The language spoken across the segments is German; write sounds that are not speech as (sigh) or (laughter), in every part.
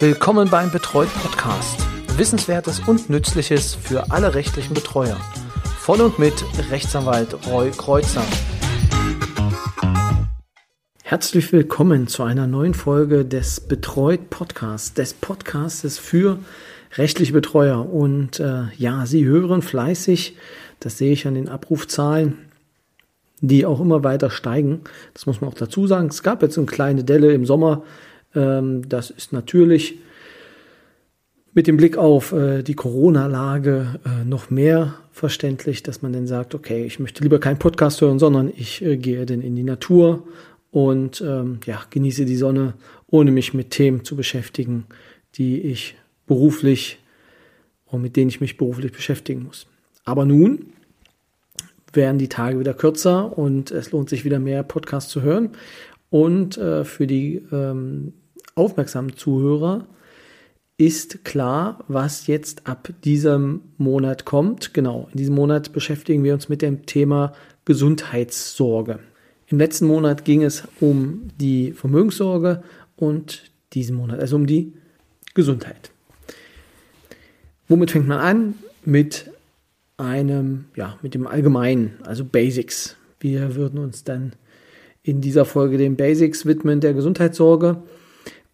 Willkommen beim Betreut Podcast. Wissenswertes und Nützliches für alle rechtlichen Betreuer. Von und mit Rechtsanwalt Roy Kreuzer. Herzlich willkommen zu einer neuen Folge des Betreut Podcasts, des Podcastes für rechtliche Betreuer. Und äh, ja, Sie hören fleißig, das sehe ich an den Abrufzahlen, die auch immer weiter steigen. Das muss man auch dazu sagen. Es gab jetzt eine kleine Delle im Sommer. Ähm, das ist natürlich mit dem Blick auf äh, die Corona-Lage äh, noch mehr verständlich, dass man dann sagt, okay, ich möchte lieber keinen Podcast hören, sondern ich äh, gehe dann in die Natur und ähm, ja, genieße die Sonne, ohne mich mit Themen zu beschäftigen, die ich beruflich und mit denen ich mich beruflich beschäftigen muss. Aber nun werden die Tage wieder kürzer und es lohnt sich wieder mehr Podcasts zu hören. Und äh, für die ähm, aufmerksamen Zuhörer ist klar, was jetzt ab diesem Monat kommt. Genau, in diesem Monat beschäftigen wir uns mit dem Thema Gesundheitssorge. Im letzten Monat ging es um die Vermögenssorge und diesen Monat also um die Gesundheit. Womit fängt man an? Mit einem, ja, mit dem Allgemeinen, also Basics. Wir würden uns dann in dieser Folge den Basics widmen der Gesundheitssorge.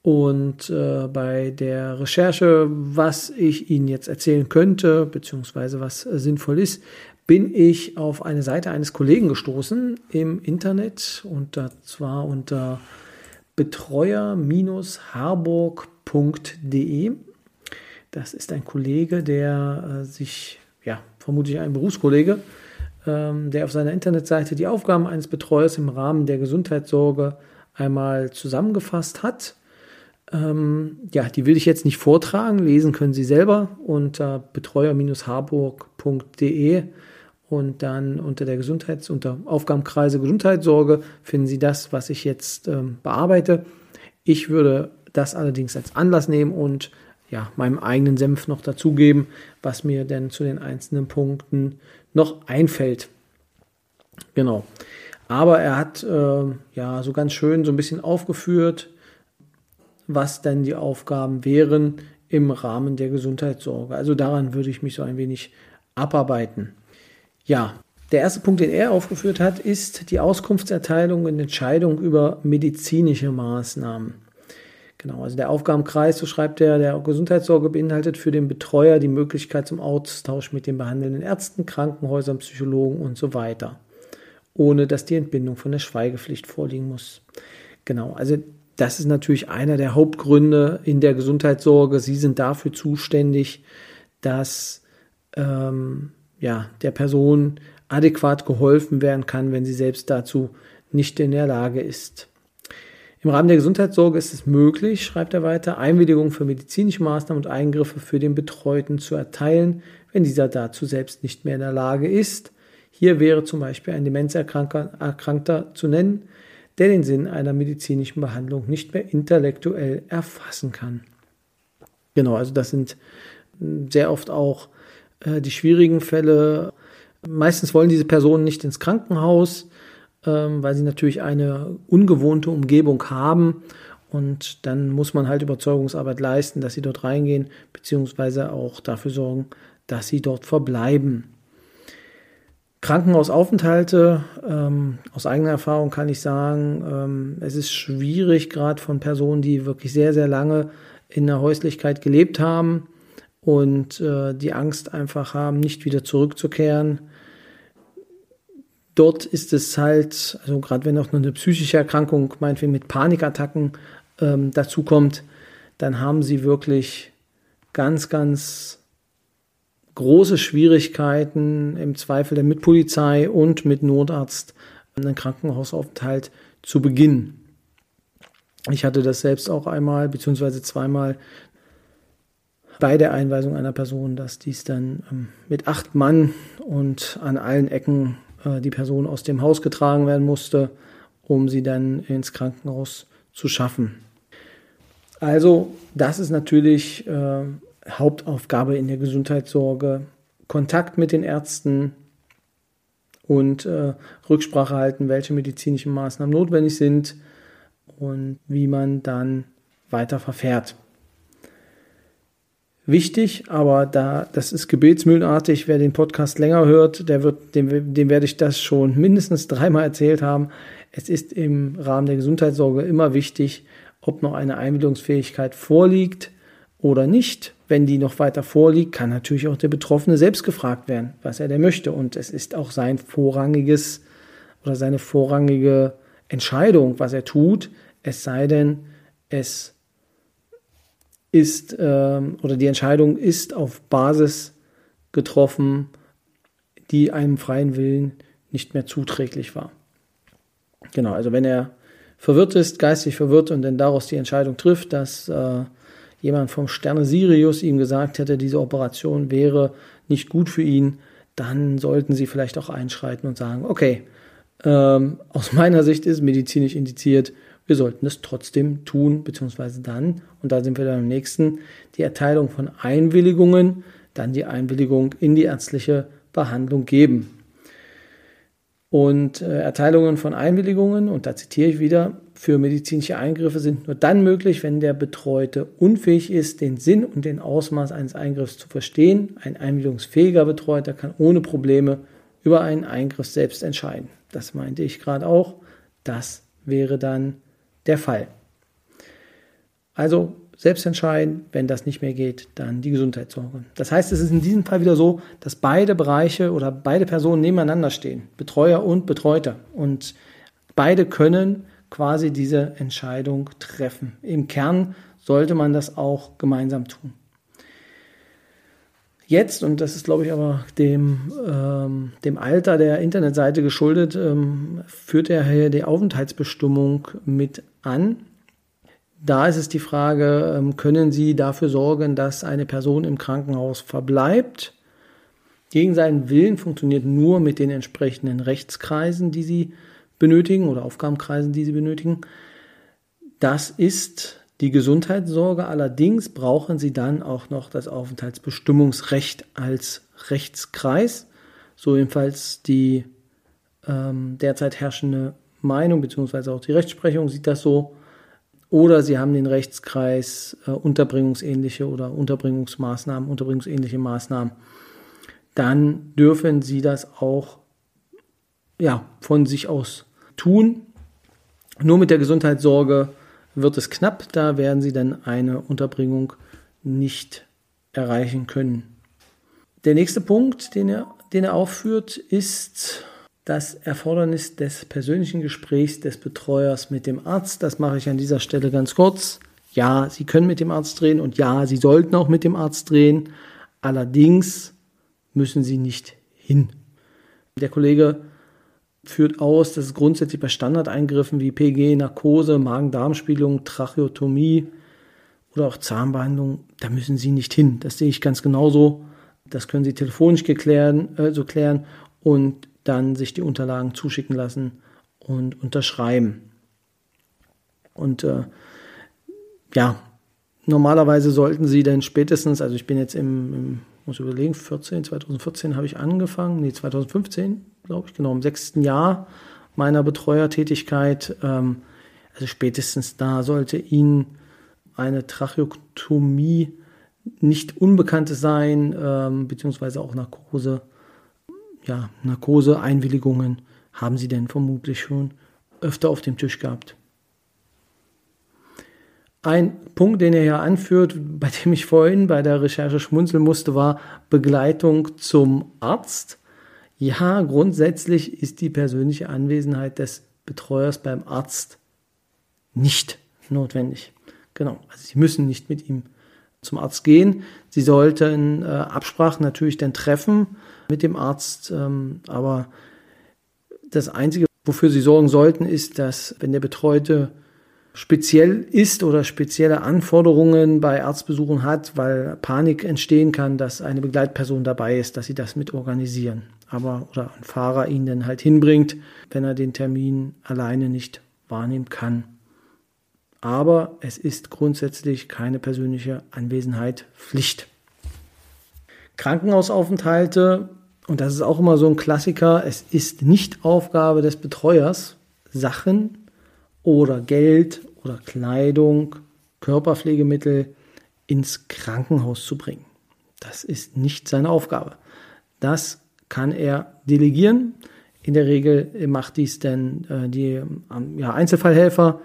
Und äh, bei der Recherche, was ich Ihnen jetzt erzählen könnte, beziehungsweise was äh, sinnvoll ist, bin ich auf eine Seite eines Kollegen gestoßen im Internet und zwar unter betreuer-harburg.de. Das ist ein Kollege, der äh, sich, ja, vermutlich ein Berufskollege, ähm, der auf seiner Internetseite die Aufgaben eines Betreuers im Rahmen der Gesundheitssorge einmal zusammengefasst hat. Ähm, ja, die will ich jetzt nicht vortragen, lesen können Sie selber unter betreuer-harburg.de und dann unter der Gesundheits-, unter Aufgabenkreise Gesundheitssorge finden Sie das, was ich jetzt ähm, bearbeite. Ich würde das allerdings als Anlass nehmen und ja, meinem eigenen Senf noch dazugeben, was mir denn zu den einzelnen Punkten noch einfällt. Genau. Aber er hat äh, ja so ganz schön so ein bisschen aufgeführt, was denn die Aufgaben wären im Rahmen der Gesundheitssorge. Also daran würde ich mich so ein wenig abarbeiten. Ja, der erste Punkt, den er aufgeführt hat, ist die Auskunftserteilung und Entscheidung über medizinische Maßnahmen. Genau, also der Aufgabenkreis, so schreibt er, der Gesundheitssorge beinhaltet für den Betreuer die Möglichkeit zum Austausch mit den behandelnden Ärzten, Krankenhäusern, Psychologen und so weiter, ohne dass die Entbindung von der Schweigepflicht vorliegen muss. Genau, also das ist natürlich einer der Hauptgründe in der Gesundheitssorge. Sie sind dafür zuständig, dass ähm, ja, der Person adäquat geholfen werden kann, wenn sie selbst dazu nicht in der Lage ist. Im Rahmen der Gesundheitssorge ist es möglich, schreibt er weiter, Einwilligung für medizinische Maßnahmen und Eingriffe für den Betreuten zu erteilen, wenn dieser dazu selbst nicht mehr in der Lage ist. Hier wäre zum Beispiel ein Demenzerkrankter zu nennen, der den Sinn einer medizinischen Behandlung nicht mehr intellektuell erfassen kann. Genau, also das sind sehr oft auch äh, die schwierigen Fälle. Meistens wollen diese Personen nicht ins Krankenhaus, ähm, weil sie natürlich eine ungewohnte Umgebung haben. Und dann muss man halt Überzeugungsarbeit leisten, dass sie dort reingehen, beziehungsweise auch dafür sorgen, dass sie dort verbleiben. Krankenhausaufenthalte, ähm, aus eigener Erfahrung kann ich sagen, ähm, es ist schwierig, gerade von Personen, die wirklich sehr, sehr lange in der Häuslichkeit gelebt haben und äh, die Angst einfach haben, nicht wieder zurückzukehren. Dort ist es halt, also gerade wenn auch nur eine psychische Erkrankung, meinetwegen mit Panikattacken ähm, dazu kommt, dann haben sie wirklich ganz, ganz große Schwierigkeiten im Zweifel dann mit Polizei und mit Notarzt einen Krankenhausaufenthalt zu beginnen. Ich hatte das selbst auch einmal beziehungsweise zweimal bei der Einweisung einer Person, dass dies dann ähm, mit acht Mann und an allen Ecken äh, die Person aus dem Haus getragen werden musste, um sie dann ins Krankenhaus zu schaffen. Also das ist natürlich äh, Hauptaufgabe in der Gesundheitssorge. Kontakt mit den Ärzten und äh, Rücksprache halten, welche medizinischen Maßnahmen notwendig sind und wie man dann weiter verfährt. wichtig, aber da, das ist gebetsmühlenartig. Wer den Podcast länger hört, der wird, dem, dem werde ich das schon mindestens dreimal erzählt haben. Es ist im Rahmen der Gesundheitssorge immer wichtig, ob noch eine Einwilligungsfähigkeit vorliegt oder nicht. Wenn die noch weiter vorliegt, kann natürlich auch der Betroffene selbst gefragt werden, was er denn möchte. Und es ist auch sein vorrangiges oder seine vorrangige Entscheidung, was er tut, es sei denn, es ist ähm, oder die Entscheidung ist auf Basis getroffen, die einem freien Willen nicht mehr zuträglich war. Genau, also wenn er verwirrt ist, geistig verwirrt und dann daraus die Entscheidung trifft, dass äh, jemand vom Sterne Sirius ihm gesagt hätte, diese Operation wäre nicht gut für ihn, dann sollten sie vielleicht auch einschreiten und sagen, okay, ähm, aus meiner Sicht ist medizinisch indiziert, wir sollten es trotzdem tun, beziehungsweise dann, und da sind wir dann im nächsten, die Erteilung von Einwilligungen, dann die Einwilligung in die ärztliche Behandlung geben. Und äh, Erteilungen von Einwilligungen, und da zitiere ich wieder, für medizinische Eingriffe sind nur dann möglich, wenn der Betreute unfähig ist, den Sinn und den Ausmaß eines Eingriffs zu verstehen. Ein einwilligungsfähiger Betreuter kann ohne Probleme über einen Eingriff selbst entscheiden. Das meinte ich gerade auch. Das wäre dann der Fall. Also selbst entscheiden, wenn das nicht mehr geht, dann die Gesundheitssorge. Das heißt, es ist in diesem Fall wieder so, dass beide Bereiche oder beide Personen nebeneinander stehen, Betreuer und Betreuter. Und beide können quasi diese Entscheidung treffen. Im Kern sollte man das auch gemeinsam tun. Jetzt, und das ist, glaube ich, aber dem, ähm, dem Alter der Internetseite geschuldet, ähm, führt er hier die Aufenthaltsbestimmung mit an. Da ist es die Frage, ähm, können Sie dafür sorgen, dass eine Person im Krankenhaus verbleibt? Gegen seinen Willen funktioniert nur mit den entsprechenden Rechtskreisen, die Sie benötigen oder Aufgabenkreisen, die Sie benötigen. Das ist die Gesundheitssorge allerdings brauchen Sie dann auch noch das Aufenthaltsbestimmungsrecht als Rechtskreis. So jedenfalls die ähm, derzeit herrschende Meinung beziehungsweise auch die Rechtsprechung sieht das so. Oder Sie haben den Rechtskreis äh, unterbringungsähnliche oder Unterbringungsmaßnahmen, unterbringungsähnliche Maßnahmen. Dann dürfen Sie das auch ja, von sich aus tun. Nur mit der Gesundheitssorge wird es knapp, da werden sie dann eine Unterbringung nicht erreichen können. Der nächste Punkt, den er, den er aufführt, ist das Erfordernis des persönlichen Gesprächs des Betreuers mit dem Arzt. Das mache ich an dieser Stelle ganz kurz. Ja, Sie können mit dem Arzt drehen und ja, Sie sollten auch mit dem Arzt drehen. Allerdings müssen Sie nicht hin. Der Kollege führt aus, dass es grundsätzlich bei Standardeingriffen wie PG, Narkose, Magen-Darm-Spiegelung, Tracheotomie oder auch Zahnbehandlung, da müssen Sie nicht hin. Das sehe ich ganz genauso. Das können Sie telefonisch geklären, äh, so klären und dann sich die Unterlagen zuschicken lassen und unterschreiben. Und äh, ja, normalerweise sollten Sie dann spätestens, also ich bin jetzt im, im muss überlegen, 14, 2014 habe ich angefangen, nee, 2015, glaube ich, genau, im sechsten Jahr meiner Betreuertätigkeit. Ähm, also spätestens da sollte Ihnen eine Tracheotomie nicht unbekannt sein, ähm, beziehungsweise auch Narkose, ja, Narkose-Einwilligungen haben Sie denn vermutlich schon öfter auf dem Tisch gehabt. Ein Punkt, den er ja anführt, bei dem ich vorhin bei der Recherche schmunzeln musste, war Begleitung zum Arzt. Ja, grundsätzlich ist die persönliche Anwesenheit des Betreuers beim Arzt nicht notwendig. Genau, also Sie müssen nicht mit ihm zum Arzt gehen. Sie sollten äh, Absprachen natürlich dann treffen mit dem Arzt, ähm, aber das Einzige, wofür Sie sorgen sollten, ist, dass wenn der Betreute speziell ist oder spezielle Anforderungen bei Arztbesuchen hat, weil Panik entstehen kann, dass eine Begleitperson dabei ist, dass sie das mit organisieren. Aber oder ein Fahrer ihn dann halt hinbringt, wenn er den Termin alleine nicht wahrnehmen kann. Aber es ist grundsätzlich keine persönliche Anwesenheit Pflicht. Krankenhausaufenthalte, und das ist auch immer so ein Klassiker, es ist nicht Aufgabe des Betreuers, Sachen oder Geld oder Kleidung, Körperpflegemittel ins Krankenhaus zu bringen. Das ist nicht seine Aufgabe. Das kann er delegieren. In der Regel macht dies dann äh, die ähm, ja, Einzelfallhelfer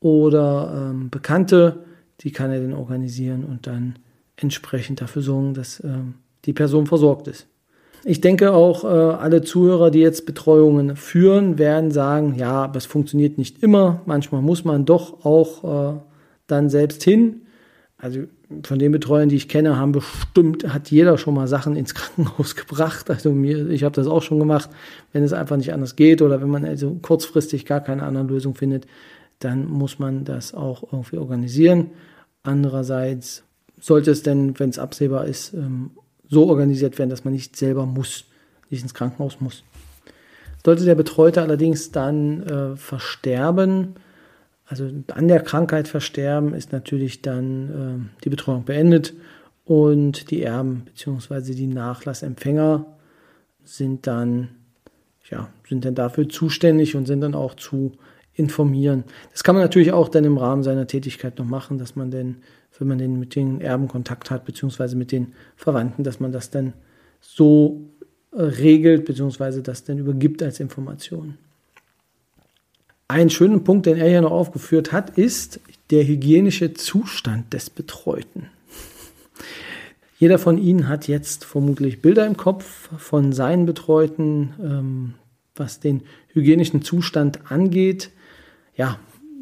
oder ähm, Bekannte, die kann er dann organisieren und dann entsprechend dafür sorgen, dass ähm, die Person versorgt ist. Ich denke auch, äh, alle Zuhörer, die jetzt Betreuungen führen, werden sagen, ja, aber es funktioniert nicht immer. Manchmal muss man doch auch äh, dann selbst hin. Also von den Betreuern, die ich kenne, haben bestimmt, hat jeder schon mal Sachen ins (laughs) Krankenhaus gebracht. Also mir, ich habe das auch schon gemacht, wenn es einfach nicht anders geht oder wenn man also kurzfristig gar keine andere Lösung findet, dann muss man das auch irgendwie organisieren. Andererseits sollte es denn, wenn es absehbar ist, ähm, so organisiert werden, dass man nicht selber muss, nicht ins Krankenhaus muss. Sollte der Betreute allerdings dann äh, versterben, also an der Krankheit versterben, ist natürlich dann äh, die Betreuung beendet und die Erben bzw. die Nachlassempfänger sind dann, ja, sind dann dafür zuständig und sind dann auch zu informieren. Das kann man natürlich auch dann im Rahmen seiner Tätigkeit noch machen, dass man denn, wenn man den mit den Erben Kontakt hat, beziehungsweise mit den Verwandten, dass man das dann so äh, regelt, beziehungsweise das dann übergibt als Information. Ein schöner Punkt, den er hier noch aufgeführt hat, ist der hygienische Zustand des Betreuten. (laughs) Jeder von Ihnen hat jetzt vermutlich Bilder im Kopf von seinen Betreuten, ähm, was den hygienischen Zustand angeht. Ja,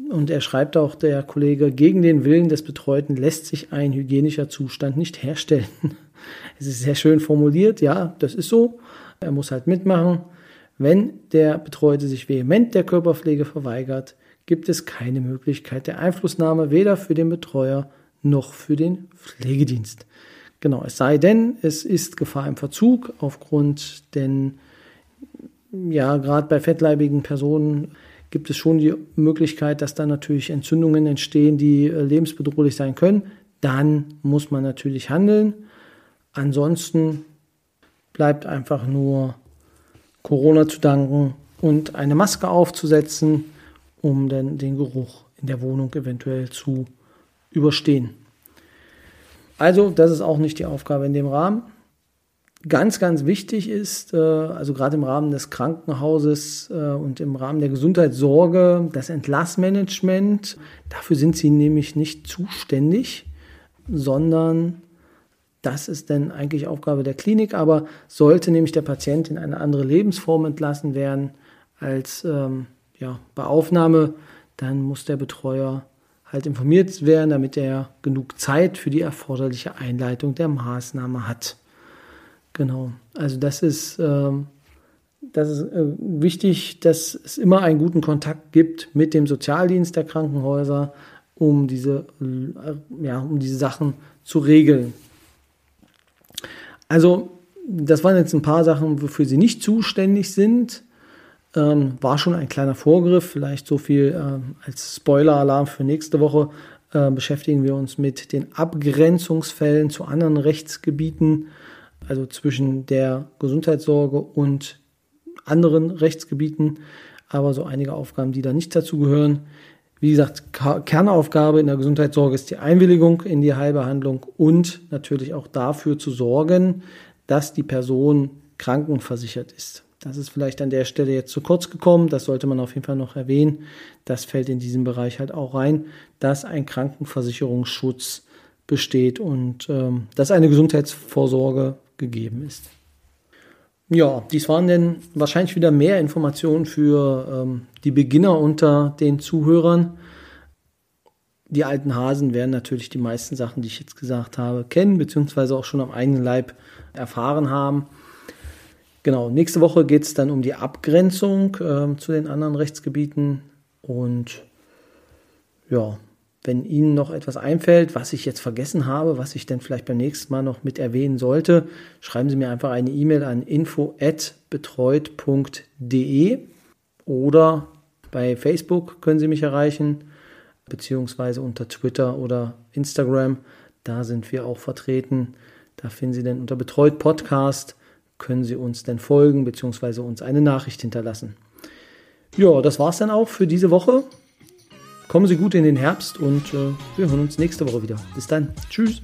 und er schreibt auch, der Kollege, gegen den Willen des Betreuten lässt sich ein hygienischer Zustand nicht herstellen. (laughs) Es ist sehr schön formuliert, ja, das ist so. Er muss halt mitmachen. Wenn der Betreute sich vehement der Körperpflege verweigert, gibt es keine Möglichkeit der Einflussnahme weder für den Betreuer noch für den Pflegedienst. Genau, es sei denn, es ist Gefahr im Verzug aufgrund, denn ja, gerade bei fettleibigen Personen gibt es schon die Möglichkeit, dass da natürlich Entzündungen entstehen, die äh, lebensbedrohlich sein können. Dann muss man natürlich handeln. Ansonsten bleibt einfach nur Corona zu danken und eine Maske aufzusetzen, um dann den Geruch in der Wohnung eventuell zu überstehen. Also, das ist auch nicht die Aufgabe in dem Rahmen. Ganz, ganz wichtig ist, äh, also gerade im Rahmen des Krankenhauses äh, und im Rahmen der Gesundheitssorge, das Entlassmanagement. Dafür sind sie nämlich nicht zuständig, sondern das ist dann eigentlich Aufgabe der Klinik, aber sollte nämlich der Patient in eine andere Lebensform entlassen werden als ähm, ja, bei Aufnahme, dann muss der Betreuer halt informiert werden, damit er genug Zeit für die erforderliche Einleitung der Maßnahme hat. Genau, also das ist, ähm, das ist äh, wichtig, dass es immer einen guten Kontakt gibt mit dem Sozialdienst der Krankenhäuser, um diese, äh, ja, um diese Sachen zu regeln. Also, das waren jetzt ein paar Sachen, wofür sie nicht zuständig sind. Ähm, war schon ein kleiner Vorgriff, vielleicht so viel äh, als Spoiler-Alarm für nächste Woche. Äh, beschäftigen wir uns mit den Abgrenzungsfällen zu anderen Rechtsgebieten, also zwischen der Gesundheitssorge und anderen Rechtsgebieten, aber so einige Aufgaben, die da nicht dazu gehören. Wie gesagt, Kernaufgabe in der Gesundheitssorge ist die Einwilligung in die Heilbehandlung und natürlich auch dafür zu sorgen, dass die Person krankenversichert ist. Das ist vielleicht an der Stelle jetzt zu kurz gekommen. Das sollte man auf jeden Fall noch erwähnen. Das fällt in diesem Bereich halt auch rein, dass ein Krankenversicherungsschutz besteht und ähm, dass eine Gesundheitsvorsorge gegeben ist. Ja, dies waren denn wahrscheinlich wieder mehr Informationen für ähm, die Beginner unter den Zuhörern. Die alten Hasen werden natürlich die meisten Sachen, die ich jetzt gesagt habe, kennen, beziehungsweise auch schon am eigenen Leib erfahren haben. Genau, nächste Woche geht es dann um die Abgrenzung äh, zu den anderen Rechtsgebieten. Und ja, wenn Ihnen noch etwas einfällt, was ich jetzt vergessen habe, was ich dann vielleicht beim nächsten Mal noch mit erwähnen sollte, schreiben Sie mir einfach eine E-Mail an info@betreut.de oder bei Facebook können Sie mich erreichen, beziehungsweise unter Twitter oder Instagram. Da sind wir auch vertreten. Da finden Sie dann unter Betreut Podcast, können Sie uns dann folgen, beziehungsweise uns eine Nachricht hinterlassen. Ja, das war es dann auch für diese Woche. Kommen Sie gut in den Herbst und äh, wir hören uns nächste Woche wieder. Bis dann. Tschüss.